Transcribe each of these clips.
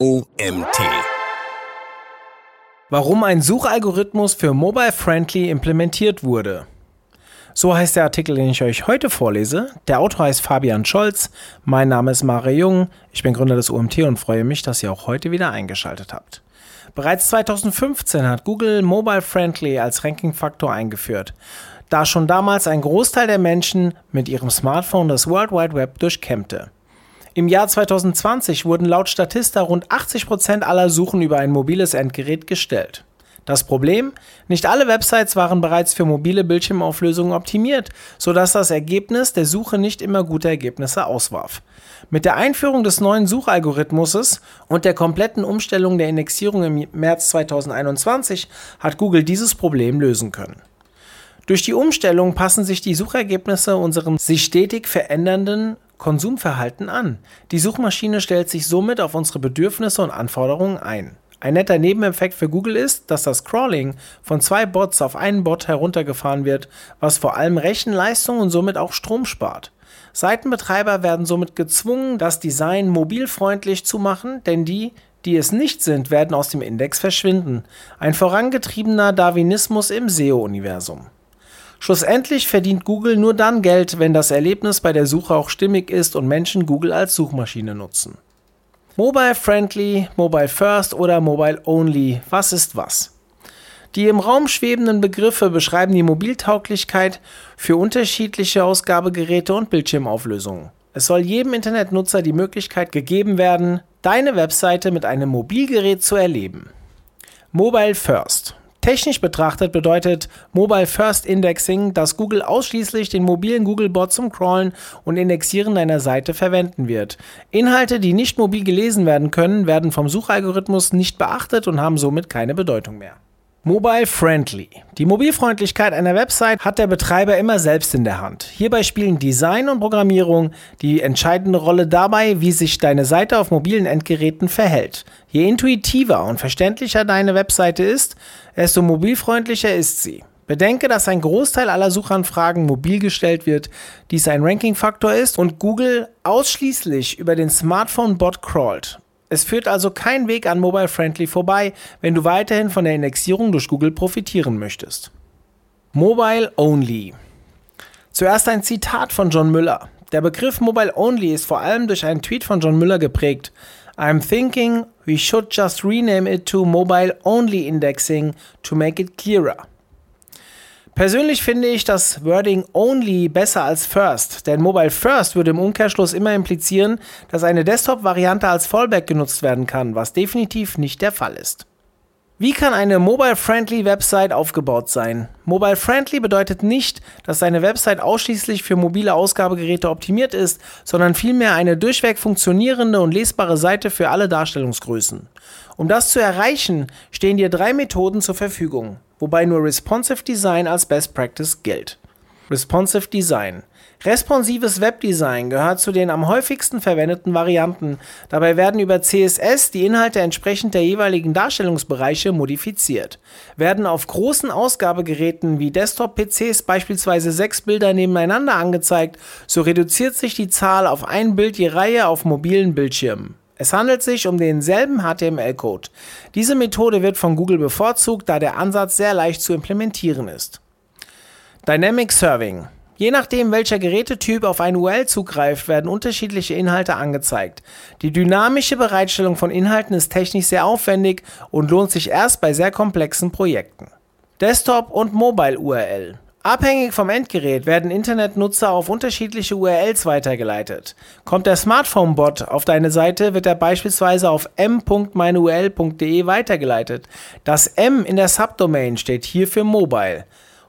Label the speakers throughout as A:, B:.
A: OMT.
B: Warum ein Suchalgorithmus für Mobile Friendly implementiert wurde. So heißt der Artikel, den ich euch heute vorlese. Der Autor heißt Fabian Scholz. Mein Name ist Mare Jung. Ich bin Gründer des OMT und freue mich, dass ihr auch heute wieder eingeschaltet habt. Bereits 2015 hat Google Mobile Friendly als Rankingfaktor eingeführt, da schon damals ein Großteil der Menschen mit ihrem Smartphone das World Wide Web durchkämmte. Im Jahr 2020 wurden laut Statista rund 80 Prozent aller Suchen über ein mobiles Endgerät gestellt. Das Problem? Nicht alle Websites waren bereits für mobile Bildschirmauflösungen optimiert, sodass das Ergebnis der Suche nicht immer gute Ergebnisse auswarf. Mit der Einführung des neuen Suchalgorithmuses und der kompletten Umstellung der Indexierung im März 2021 hat Google dieses Problem lösen können. Durch die Umstellung passen sich die Suchergebnisse unserem sich stetig verändernden Konsumverhalten an. Die Suchmaschine stellt sich somit auf unsere Bedürfnisse und Anforderungen ein. Ein netter Nebeneffekt für Google ist, dass das Crawling von zwei Bots auf einen Bot heruntergefahren wird, was vor allem Rechenleistung und somit auch Strom spart. Seitenbetreiber werden somit gezwungen, das Design mobilfreundlich zu machen, denn die, die es nicht sind, werden aus dem Index verschwinden. Ein vorangetriebener Darwinismus im SEO-Universum. Schlussendlich verdient Google nur dann Geld, wenn das Erlebnis bei der Suche auch stimmig ist und Menschen Google als Suchmaschine nutzen. Mobile Friendly, Mobile First oder Mobile Only, was ist was? Die im Raum schwebenden Begriffe beschreiben die Mobiltauglichkeit für unterschiedliche Ausgabegeräte und Bildschirmauflösungen. Es soll jedem Internetnutzer die Möglichkeit gegeben werden, deine Webseite mit einem Mobilgerät zu erleben. Mobile First. Technisch betrachtet bedeutet Mobile First Indexing, dass Google ausschließlich den mobilen Googlebot zum Crawlen und Indexieren deiner Seite verwenden wird. Inhalte, die nicht mobil gelesen werden können, werden vom Suchalgorithmus nicht beachtet und haben somit keine Bedeutung mehr. Mobile Friendly. Die Mobilfreundlichkeit einer Website hat der Betreiber immer selbst in der Hand. Hierbei spielen Design und Programmierung die entscheidende Rolle dabei, wie sich deine Seite auf mobilen Endgeräten verhält. Je intuitiver und verständlicher deine Webseite ist, desto mobilfreundlicher ist sie. Bedenke, dass ein Großteil aller Suchanfragen mobil gestellt wird, dies ein Ranking-Faktor ist und Google ausschließlich über den Smartphone-Bot crawlt. Es führt also kein Weg an Mobile Friendly vorbei, wenn du weiterhin von der Indexierung durch Google profitieren möchtest. Mobile Only. Zuerst ein Zitat von John Müller. Der Begriff Mobile Only ist vor allem durch einen Tweet von John Müller geprägt. I'm thinking we should just rename it to Mobile Only Indexing to make it clearer. Persönlich finde ich das Wording Only besser als First, denn Mobile First würde im Umkehrschluss immer implizieren, dass eine Desktop-Variante als Fallback genutzt werden kann, was definitiv nicht der Fall ist. Wie kann eine Mobile-Friendly Website aufgebaut sein? Mobile-Friendly bedeutet nicht, dass deine Website ausschließlich für mobile Ausgabegeräte optimiert ist, sondern vielmehr eine durchweg funktionierende und lesbare Seite für alle Darstellungsgrößen. Um das zu erreichen, stehen dir drei Methoden zur Verfügung wobei nur Responsive Design als Best Practice gilt. Responsive Design. Responsives Webdesign gehört zu den am häufigsten verwendeten Varianten. Dabei werden über CSS die Inhalte entsprechend der jeweiligen Darstellungsbereiche modifiziert. Werden auf großen Ausgabegeräten wie Desktop-PCs beispielsweise sechs Bilder nebeneinander angezeigt, so reduziert sich die Zahl auf ein Bild je Reihe auf mobilen Bildschirmen. Es handelt sich um denselben HTML-Code. Diese Methode wird von Google bevorzugt, da der Ansatz sehr leicht zu implementieren ist. Dynamic Serving. Je nachdem, welcher Gerätetyp auf ein URL zugreift, werden unterschiedliche Inhalte angezeigt. Die dynamische Bereitstellung von Inhalten ist technisch sehr aufwendig und lohnt sich erst bei sehr komplexen Projekten. Desktop und Mobile URL. Abhängig vom Endgerät werden Internetnutzer auf unterschiedliche URLs weitergeleitet. Kommt der Smartphone-Bot auf deine Seite, wird er beispielsweise auf m.meineurl.de weitergeleitet. Das M in der Subdomain steht hier für Mobile.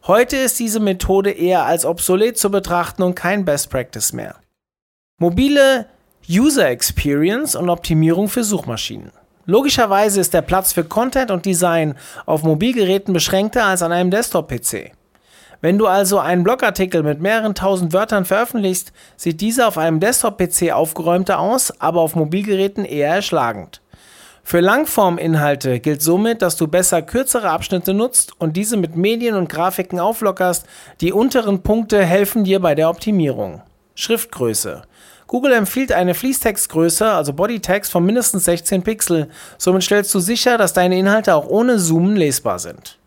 B: Heute ist diese Methode eher als obsolet zu betrachten und kein Best Practice mehr. Mobile User Experience und Optimierung für Suchmaschinen. Logischerweise ist der Platz für Content und Design auf Mobilgeräten beschränkter als an einem Desktop-PC. Wenn du also einen Blogartikel mit mehreren tausend Wörtern veröffentlichst, sieht dieser auf einem Desktop-PC aufgeräumter aus, aber auf Mobilgeräten eher erschlagend. Für Langforminhalte gilt somit, dass du besser kürzere Abschnitte nutzt und diese mit Medien und Grafiken auflockerst. Die unteren Punkte helfen dir bei der Optimierung. Schriftgröße. Google empfiehlt eine Fließtextgröße, also Bodytext, von mindestens 16 Pixel. Somit stellst du sicher, dass deine Inhalte auch ohne Zoomen lesbar sind.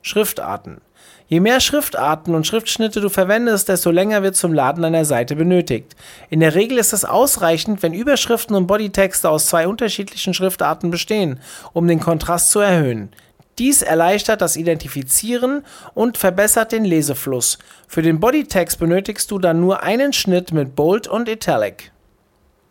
B: Schriftarten. Je mehr Schriftarten und Schriftschnitte du verwendest, desto länger wird zum Laden deiner Seite benötigt. In der Regel ist es ausreichend, wenn Überschriften und Bodytexte aus zwei unterschiedlichen Schriftarten bestehen, um den Kontrast zu erhöhen. Dies erleichtert das Identifizieren und verbessert den Lesefluss. Für den Bodytext benötigst du dann nur einen Schnitt mit Bold und Italic.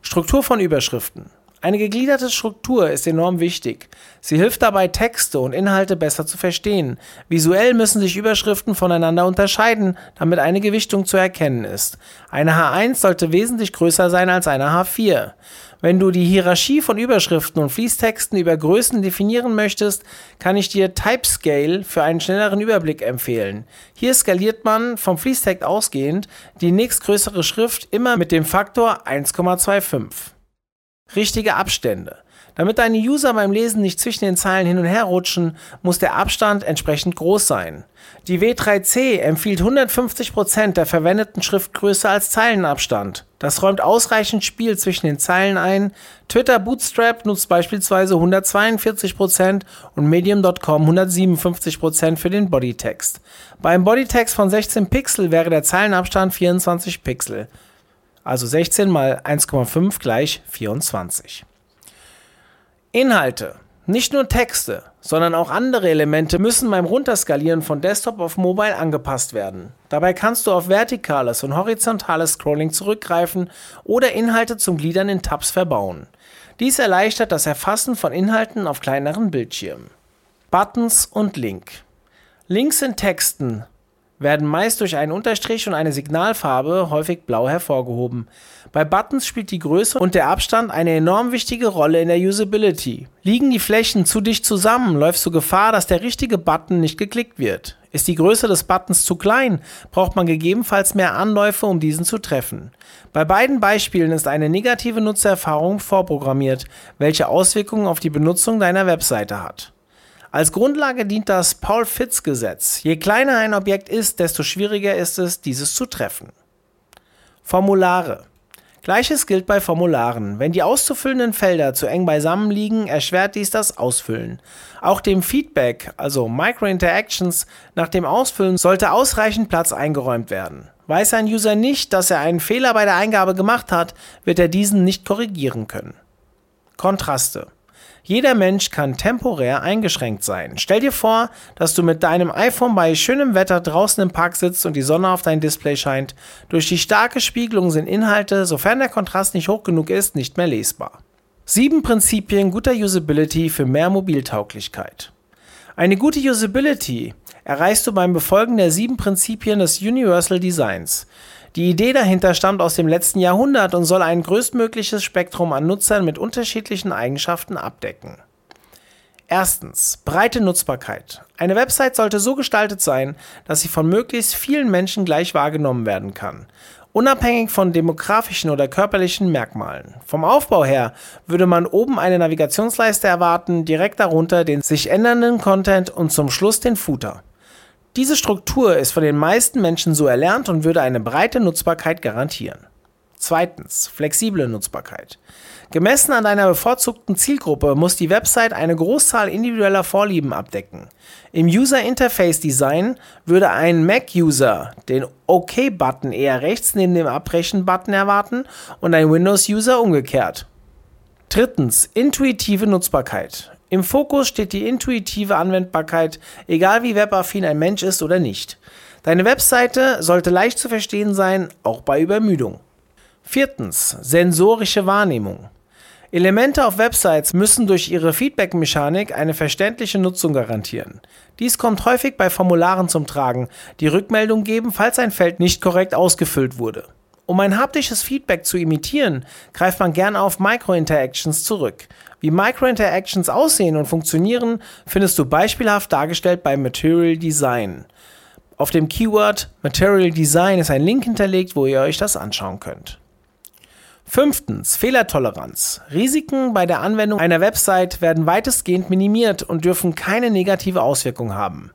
B: Struktur von Überschriften. Eine gegliederte Struktur ist enorm wichtig. Sie hilft dabei, Texte und Inhalte besser zu verstehen. Visuell müssen sich Überschriften voneinander unterscheiden, damit eine Gewichtung zu erkennen ist. Eine H1 sollte wesentlich größer sein als eine H4. Wenn du die Hierarchie von Überschriften und Fließtexten über Größen definieren möchtest, kann ich dir Typescale für einen schnelleren Überblick empfehlen. Hier skaliert man vom Fließtext ausgehend die nächstgrößere Schrift immer mit dem Faktor 1,25. Richtige Abstände. Damit deine User beim Lesen nicht zwischen den Zeilen hin und her rutschen, muss der Abstand entsprechend groß sein. Die W3C empfiehlt 150% der verwendeten Schriftgröße als Zeilenabstand. Das räumt ausreichend Spiel zwischen den Zeilen ein. Twitter Bootstrap nutzt beispielsweise 142% und Medium.com 157% für den Bodytext. Beim Bodytext von 16 Pixel wäre der Zeilenabstand 24 Pixel. Also 16 mal 1,5 gleich 24. Inhalte. Nicht nur Texte, sondern auch andere Elemente müssen beim Runterskalieren von Desktop auf Mobile angepasst werden. Dabei kannst du auf vertikales und horizontales Scrolling zurückgreifen oder Inhalte zum Gliedern in Tabs verbauen. Dies erleichtert das Erfassen von Inhalten auf kleineren Bildschirmen. Buttons und Link. Links in Texten werden meist durch einen Unterstrich und eine Signalfarbe, häufig blau, hervorgehoben. Bei Buttons spielt die Größe und der Abstand eine enorm wichtige Rolle in der Usability. Liegen die Flächen zu dicht zusammen, läufst du Gefahr, dass der richtige Button nicht geklickt wird. Ist die Größe des Buttons zu klein, braucht man gegebenenfalls mehr Anläufe, um diesen zu treffen. Bei beiden Beispielen ist eine negative Nutzererfahrung vorprogrammiert, welche Auswirkungen auf die Benutzung deiner Webseite hat. Als Grundlage dient das Paul-Fitts-Gesetz. Je kleiner ein Objekt ist, desto schwieriger ist es, dieses zu treffen. Formulare. Gleiches gilt bei Formularen. Wenn die auszufüllenden Felder zu eng beisammen liegen, erschwert dies das Ausfüllen. Auch dem Feedback, also Microinteractions, nach dem Ausfüllen sollte ausreichend Platz eingeräumt werden. Weiß ein User nicht, dass er einen Fehler bei der Eingabe gemacht hat, wird er diesen nicht korrigieren können. Kontraste. Jeder Mensch kann temporär eingeschränkt sein. Stell dir vor, dass du mit deinem iPhone bei schönem Wetter draußen im Park sitzt und die Sonne auf dein Display scheint. Durch die starke Spiegelung sind Inhalte, sofern der Kontrast nicht hoch genug ist, nicht mehr lesbar. Sieben Prinzipien guter Usability für mehr Mobiltauglichkeit. Eine gute Usability erreichst du beim Befolgen der sieben Prinzipien des Universal Designs. Die Idee dahinter stammt aus dem letzten Jahrhundert und soll ein größtmögliches Spektrum an Nutzern mit unterschiedlichen Eigenschaften abdecken. Erstens, breite Nutzbarkeit. Eine Website sollte so gestaltet sein, dass sie von möglichst vielen Menschen gleich wahrgenommen werden kann, unabhängig von demografischen oder körperlichen Merkmalen. Vom Aufbau her würde man oben eine Navigationsleiste erwarten, direkt darunter den sich ändernden Content und zum Schluss den Footer. Diese Struktur ist von den meisten Menschen so erlernt und würde eine breite Nutzbarkeit garantieren. Zweitens, flexible Nutzbarkeit. Gemessen an deiner bevorzugten Zielgruppe muss die Website eine Großzahl individueller Vorlieben abdecken. Im User Interface Design würde ein Mac-User den OK-Button eher rechts neben dem Abbrechen-Button erwarten und ein Windows-User umgekehrt. Drittens, intuitive Nutzbarkeit. Im Fokus steht die intuitive Anwendbarkeit, egal wie webaffin ein Mensch ist oder nicht. Deine Webseite sollte leicht zu verstehen sein, auch bei Übermüdung. Viertens. Sensorische Wahrnehmung. Elemente auf Websites müssen durch ihre Feedback-Mechanik eine verständliche Nutzung garantieren. Dies kommt häufig bei Formularen zum Tragen, die Rückmeldung geben, falls ein Feld nicht korrekt ausgefüllt wurde. Um ein haptisches Feedback zu imitieren, greift man gern auf Microinteractions zurück. Wie Microinteractions aussehen und funktionieren, findest du beispielhaft dargestellt bei Material Design. Auf dem Keyword Material Design ist ein Link hinterlegt, wo ihr euch das anschauen könnt. Fünftens, Fehlertoleranz. Risiken bei der Anwendung einer Website werden weitestgehend minimiert und dürfen keine negative Auswirkung haben.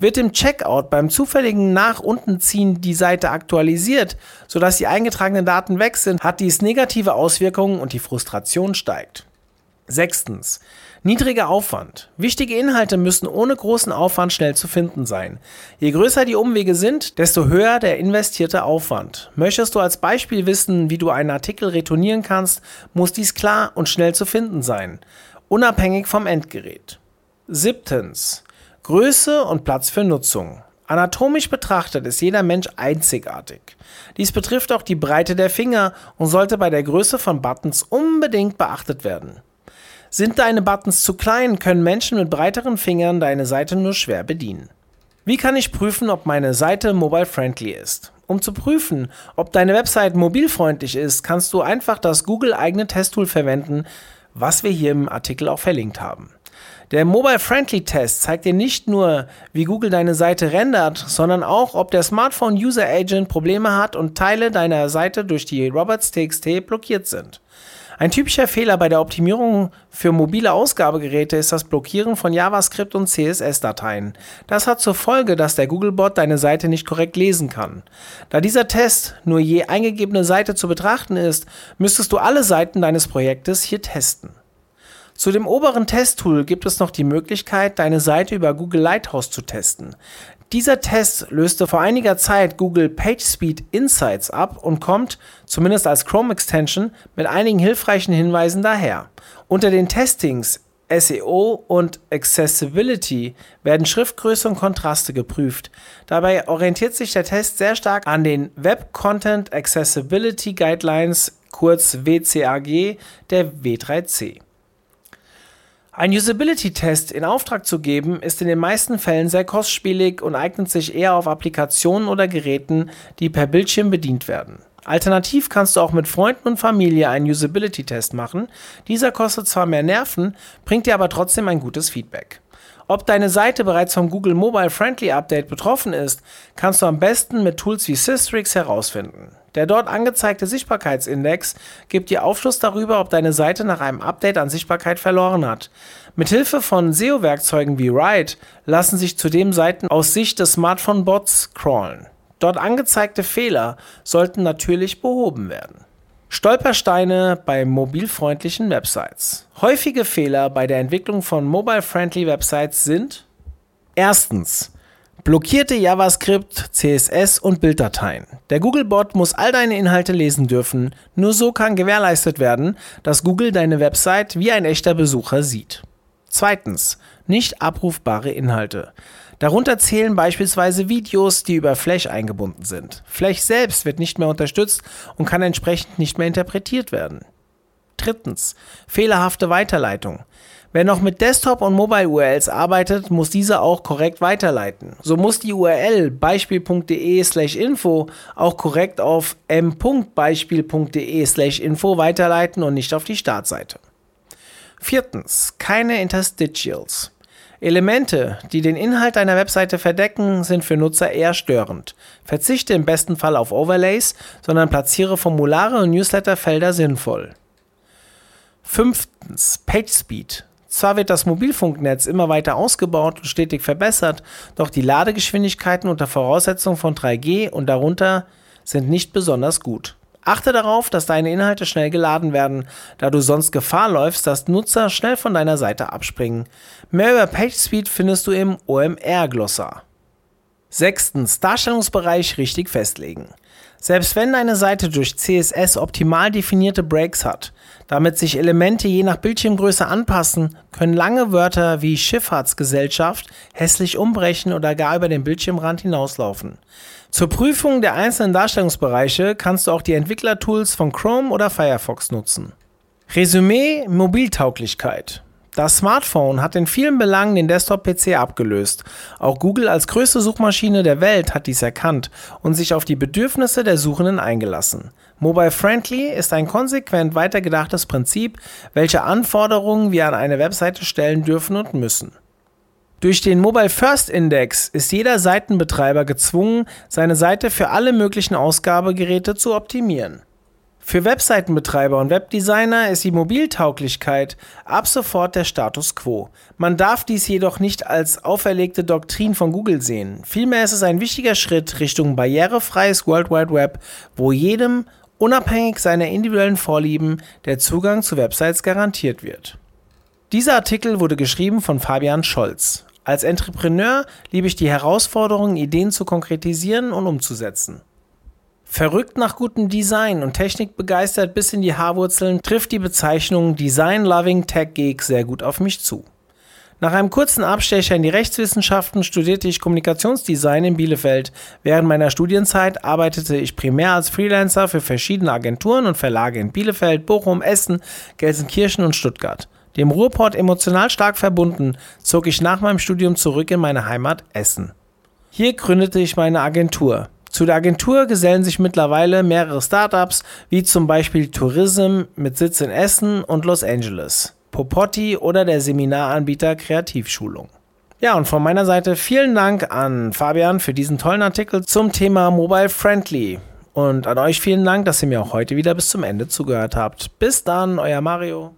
B: Wird im Checkout beim zufälligen nach unten ziehen die Seite aktualisiert, sodass die eingetragenen Daten weg sind, hat dies negative Auswirkungen und die Frustration steigt. Sechstens. Niedriger Aufwand. Wichtige Inhalte müssen ohne großen Aufwand schnell zu finden sein. Je größer die Umwege sind, desto höher der investierte Aufwand. Möchtest du als Beispiel wissen, wie du einen Artikel retournieren kannst, muss dies klar und schnell zu finden sein, unabhängig vom Endgerät. Siebtens. Größe und Platz für Nutzung. Anatomisch betrachtet ist jeder Mensch einzigartig. Dies betrifft auch die Breite der Finger und sollte bei der Größe von Buttons unbedingt beachtet werden. Sind deine Buttons zu klein, können Menschen mit breiteren Fingern deine Seite nur schwer bedienen. Wie kann ich prüfen, ob meine Seite mobile-friendly ist? Um zu prüfen, ob deine Website mobilfreundlich ist, kannst du einfach das Google-eigene Testtool verwenden, was wir hier im Artikel auch verlinkt haben. Der Mobile Friendly Test zeigt dir nicht nur, wie Google deine Seite rendert, sondern auch, ob der Smartphone User Agent Probleme hat und Teile deiner Seite durch die Robots.txt blockiert sind. Ein typischer Fehler bei der Optimierung für mobile Ausgabegeräte ist das Blockieren von JavaScript und CSS-Dateien. Das hat zur Folge, dass der Googlebot deine Seite nicht korrekt lesen kann. Da dieser Test nur je eingegebene Seite zu betrachten ist, müsstest du alle Seiten deines Projektes hier testen. Zu dem oberen Testtool gibt es noch die Möglichkeit, deine Seite über Google Lighthouse zu testen. Dieser Test löste vor einiger Zeit Google PageSpeed Insights ab und kommt, zumindest als Chrome Extension, mit einigen hilfreichen Hinweisen daher. Unter den Testings SEO und Accessibility werden Schriftgröße und Kontraste geprüft. Dabei orientiert sich der Test sehr stark an den Web Content Accessibility Guidelines, kurz WCAG, der W3C. Ein Usability-Test in Auftrag zu geben, ist in den meisten Fällen sehr kostspielig und eignet sich eher auf Applikationen oder Geräten, die per Bildschirm bedient werden. Alternativ kannst du auch mit Freunden und Familie einen Usability-Test machen. Dieser kostet zwar mehr Nerven, bringt dir aber trotzdem ein gutes Feedback. Ob deine Seite bereits vom Google Mobile Friendly Update betroffen ist, kannst du am besten mit Tools wie Systrix herausfinden. Der dort angezeigte Sichtbarkeitsindex gibt dir Aufschluss darüber, ob deine Seite nach einem Update an Sichtbarkeit verloren hat. Mithilfe von SEO-Werkzeugen wie Ride lassen sich zudem Seiten aus Sicht des Smartphone-Bots crawlen. Dort angezeigte Fehler sollten natürlich behoben werden. Stolpersteine bei mobilfreundlichen Websites. Häufige Fehler bei der Entwicklung von mobile-friendly Websites sind erstens blockierte JavaScript, CSS und Bilddateien. Der Googlebot muss all deine Inhalte lesen dürfen. Nur so kann gewährleistet werden, dass Google deine Website wie ein echter Besucher sieht. Zweitens, nicht abrufbare Inhalte. Darunter zählen beispielsweise Videos, die über Flash eingebunden sind. Flash selbst wird nicht mehr unterstützt und kann entsprechend nicht mehr interpretiert werden. Drittens, fehlerhafte Weiterleitung. Wer noch mit Desktop- und Mobile-URLs arbeitet, muss diese auch korrekt weiterleiten. So muss die URL beispiel.de/info auch korrekt auf m.beispiel.de/info weiterleiten und nicht auf die Startseite. Viertens, keine Interstitials. Elemente, die den Inhalt deiner Webseite verdecken, sind für Nutzer eher störend. Verzichte im besten Fall auf Overlays, sondern platziere Formulare und Newsletterfelder sinnvoll. Fünftens, PageSpeed. Zwar wird das Mobilfunknetz immer weiter ausgebaut und stetig verbessert, doch die Ladegeschwindigkeiten unter Voraussetzung von 3G und darunter sind nicht besonders gut. Achte darauf, dass deine Inhalte schnell geladen werden, da du sonst Gefahr läufst, dass Nutzer schnell von deiner Seite abspringen. Mehr über PageSpeed findest du im OMR-Glossar. Sechstens, Darstellungsbereich richtig festlegen. Selbst wenn deine Seite durch CSS optimal definierte Breaks hat, damit sich Elemente je nach Bildschirmgröße anpassen, können lange Wörter wie Schifffahrtsgesellschaft hässlich umbrechen oder gar über den Bildschirmrand hinauslaufen. Zur Prüfung der einzelnen Darstellungsbereiche kannst du auch die Entwicklertools von Chrome oder Firefox nutzen. Resümee Mobiltauglichkeit. Das Smartphone hat in vielen Belangen den Desktop-PC abgelöst. Auch Google als größte Suchmaschine der Welt hat dies erkannt und sich auf die Bedürfnisse der Suchenden eingelassen. Mobile Friendly ist ein konsequent weitergedachtes Prinzip, welche Anforderungen wir an eine Webseite stellen dürfen und müssen. Durch den Mobile First Index ist jeder Seitenbetreiber gezwungen, seine Seite für alle möglichen Ausgabegeräte zu optimieren. Für Webseitenbetreiber und Webdesigner ist die Mobiltauglichkeit ab sofort der Status quo. Man darf dies jedoch nicht als auferlegte Doktrin von Google sehen. Vielmehr ist es ein wichtiger Schritt Richtung barrierefreies World Wide Web, wo jedem, unabhängig seiner individuellen Vorlieben, der Zugang zu Websites garantiert wird. Dieser Artikel wurde geschrieben von Fabian Scholz. Als Entrepreneur liebe ich die Herausforderung, Ideen zu konkretisieren und umzusetzen. Verrückt nach gutem Design und Technik begeistert bis in die Haarwurzeln trifft die Bezeichnung Design Loving Tech Geek sehr gut auf mich zu. Nach einem kurzen Abstecher in die Rechtswissenschaften studierte ich Kommunikationsdesign in Bielefeld. Während meiner Studienzeit arbeitete ich primär als Freelancer für verschiedene Agenturen und Verlage in Bielefeld, Bochum, Essen, Gelsenkirchen und Stuttgart. Dem Ruhrport emotional stark verbunden, zog ich nach meinem Studium zurück in meine Heimat Essen. Hier gründete ich meine Agentur. Zu der Agentur gesellen sich mittlerweile mehrere Startups, wie zum Beispiel Tourism mit Sitz in Essen und Los Angeles, Popotti oder der Seminaranbieter Kreativschulung. Ja, und von meiner Seite vielen Dank an Fabian für diesen tollen Artikel zum Thema Mobile Friendly. Und an euch vielen Dank, dass ihr mir auch heute wieder bis zum Ende zugehört habt. Bis dann, euer Mario.